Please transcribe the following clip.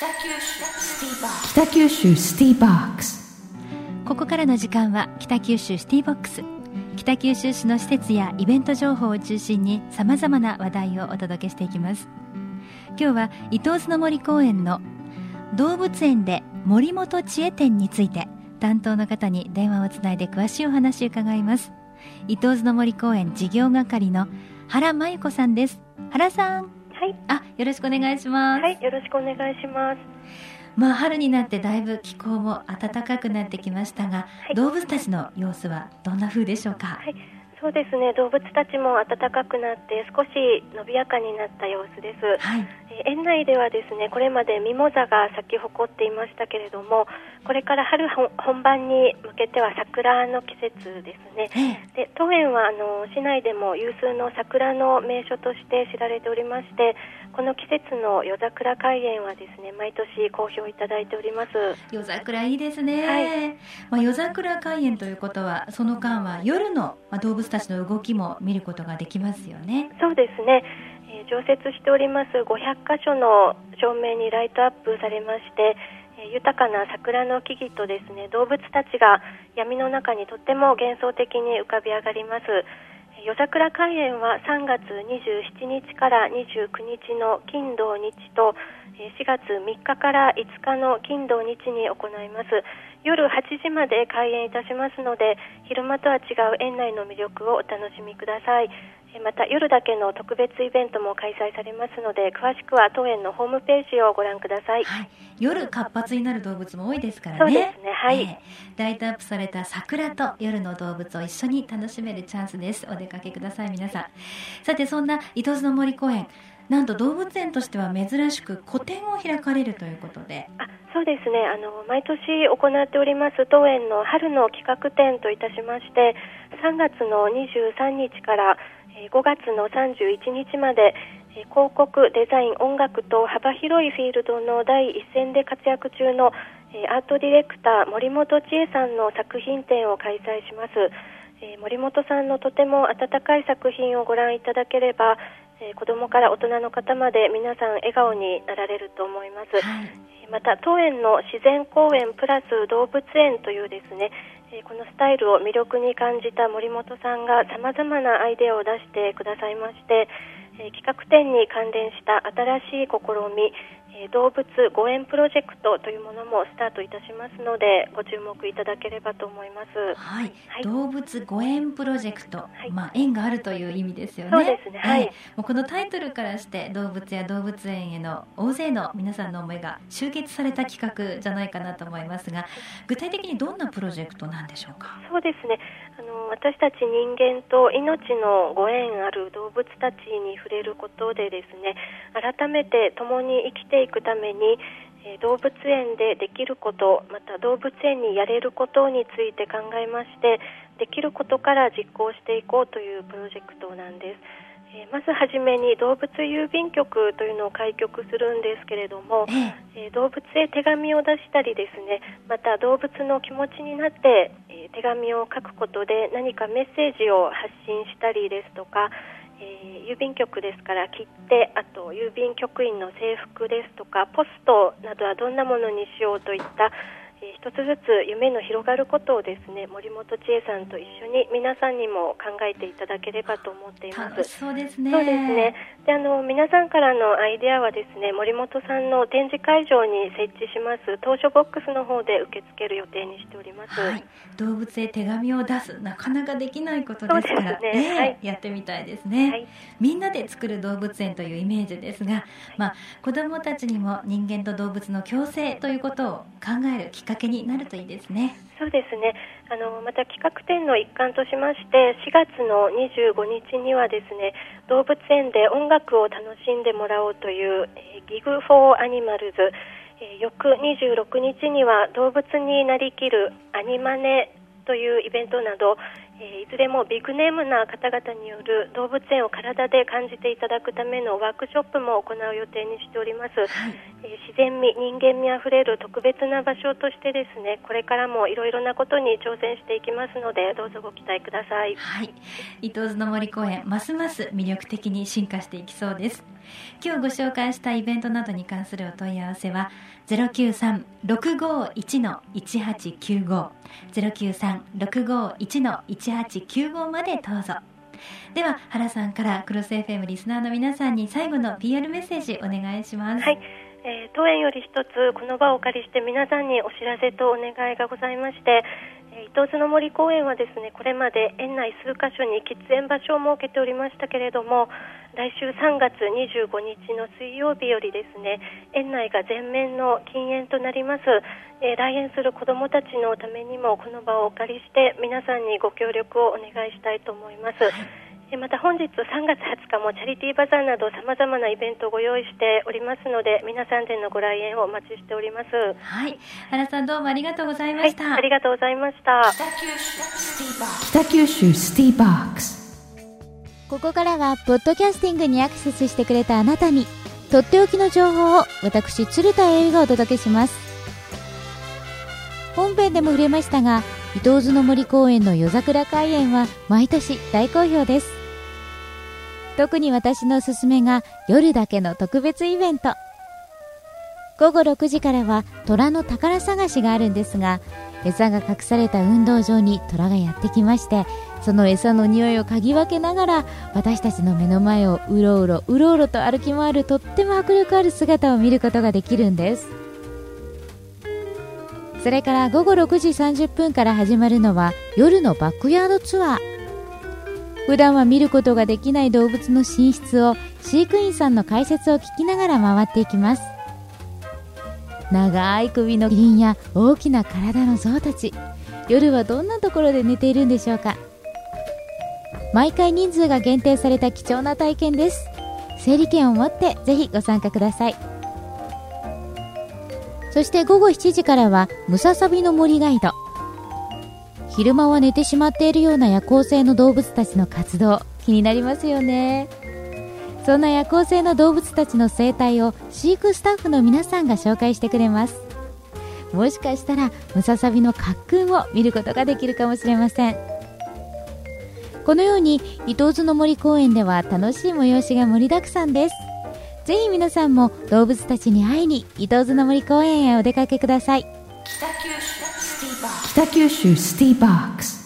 北九州シティボックス。北九州シティボックここからの時間は北九州シティボックス。北九州市の施設やイベント情報を中心にさまざまな話題をお届けしていきます。今日は伊東津の森公園の動物園で森本知恵展について担当の方に電話をつないで詳しいお話を伺います。伊東津の森公園事業係の原真由子さんです。原さん。はい。あよろしくお願いします。はいよろしくお願いします。まあ春になってだいぶ気候も暖かくなってきましたが、はい。動物たちの様子はどんな風でしょうか、はいそうですね。動物たちも暖かくなって少し伸びやかになった様子です、はい。えー園内ではですねこれまでミモザが咲き誇っていましたけれどもこれから春本本番に向けては桜の季節ですね。ええ。で当園はあの市内でも有数の桜の名所として知られておりましてこの季節の夜桜開園はですね毎年好評いただいております。夜桜いいですね、はい。まあ、夜桜開園ということはその間は夜の、まあ、動物たちの動きも見ることができますよねそうですね、えー常設しております500箇所の照明にライトアップされまして、えー豊かな桜の木々とですね動物たちが闇の中にとっても幻想的に浮かび上がります。夜桜開園は3月27日から29日の金土日とえ4月3日から5日の金土日に行います。夜8時まで開園いたしますので昼間とは違う園内の魅力をお楽しみください。また夜だけの特別イベントも開催されますので詳しくは当園のホームページをご覧ください。はい、夜活発になる動物も多いですからね。そうですね。はい。ええライトアップされた桜と夜の動物を一緒に楽しめるチャンスです。お出かけください皆さん。さてそんな伊東津の森公園なんと動物園としては珍しく個展を開かれるということで。あそうですね。あの毎年行っております当園の春の企画展といたしまして3月の23日から5月の31日まで広告、デザイン、音楽と幅広いフィールドの第一線で活躍中のアートディレクター森本千恵さんの作品展を開催します、森本さんのとても温かい作品をご覧いただければ、えー子どもから大人の方まで皆さん笑顔になられると思います、はい。また当園の自然公園プラス動物園というですねえーこのスタイルを魅力に感じた森本さんがさまざまなアイデアを出してくださいまして、えー企画展に関連した新しい試み、えー動物ご縁プロジェクトというものもスタートいたしますのでご注目いただければと思います。はい、はい。動物ご縁プロジェクト、い。まあ縁があるという意味ですよね。そうですね。はい。ええもうこのタイトルからして動物や動物園への大勢の皆さんの思いが集結された企画じゃないかなと思いますが、具体的にどんなプロジェクトなんでしょうか？そうですね。あの私たち人間と命のご縁ある動物たちに触れることでですね改めて共に生きていくためにえー動物園でできることまた動物園にやれることについて考えましてできることから実行していこうというプロジェクトなんです。えーまずはじめに動物郵便局というのを開局するんですけれども、え動物へ手紙を出したりですねまた動物の気持ちになって、えー手紙を書くことで何かメッセージを発信したりですとか、えー郵便局ですから切手あと郵便局員の制服ですとかポストなどはどんなものにしようといった、一つずつ夢の広がることをですね森本千恵さんと一緒に皆さんにも考えていただければと思っています。楽しそうですね。そうですね。で、あの皆さんからのアイデアはですね、森本さんの展示会場に設置します当初ボックスの方で受け付ける予定にしております。はい、動物へ手紙を出すなかなかできないことですからねええはいやってみたいですね、はいみんなで作る動物園というイメージですが、まあ、子どもたちにも人間と動物の共生ということを考えるきっかけになるといいですねそうですね。あのまた企画展の一環としまして、4月の25日にはですね、動物園で音楽を楽しんでもらおうという、えー、ギグフォーアニマルズ、えー翌26日には動物になりきるアニマネというイベントなど、えーいずれもビッグネームな方々による動物園を体で感じていただくためのワークショップも行う予定にしております。はいえー自然味、人間味あふれる特別な場所としてですね、これからもいろいろなことに挑戦していきますので、どうぞご期待ください。はい伊東津の森公園ますます魅力的に進化していきそうです今日ご紹介したイベントなどに関するお問い合わせは093-651-1895 093-651-1895までどうぞ。では原さんからクロス FM リスナーの皆さんに最後の PR メッセージお願いします。はい。えー、当園より一つこの場をお借りして皆さんにお知らせとお願いがございまして、伊東津の森公園はですねこれまで園内数カ所に喫煙場所を設けておりましたけれども来週3月25日の水曜日よりですね園内が全面の禁煙となります、えー、来園する子どもたちのためにもこの場をお借りして皆さんにご協力をお願いしたいと思います。また本日3月20日もチャリティーバザーなどさまざまなイベントをご用意しておりますので皆さんでのご来園をお待ちしております。はい。原さんどうもありがとうございました、はい、ありがとうございました。北九州スティーバックス。ここからはポッドキャスティングにアクセスしてくれたあなたにとっておきの情報を私鶴田英美がお届けします。本編でも触れましたが伊東津の森公園の夜桜開園は毎年大好評です特に私のおすすめが夜だけの特別イベント。午後6時からは虎の宝探しがあるんですが餌が隠された運動場に虎がやってきましてその餌の匂いを嗅ぎ分けながら私たちの目の前をうろうろうろうろと歩き回るとっても迫力ある姿を見ることができるんです。それから午後6時30分から始まるのは夜のバックヤードツアー。普段は見ることができない動物の寝室を飼育員さんの解説を聞きながら回っていきます。長い首のキリンや大きな体の象たち。夜はどんなところで寝ているんでしょうか。毎回人数が限定された貴重な体験です。整理券を持ってぜひご参加ください。そして午後7時からはムササビの森ガイド。昼間は寝てしまっているような夜行性の動物たちの活動。気になりますよね。そんな夜行性の動物たちの生態を飼育スタッフの皆さんが紹介してくれます。もしかしたらムササビの滑空を見ることができるかもしれません。このように伊東津の森公園では楽しい催しが盛りだくさんです。ぜひ皆さんも動物たちに会いに伊東津の森公園へお出かけください。北九州北九州シティボックス。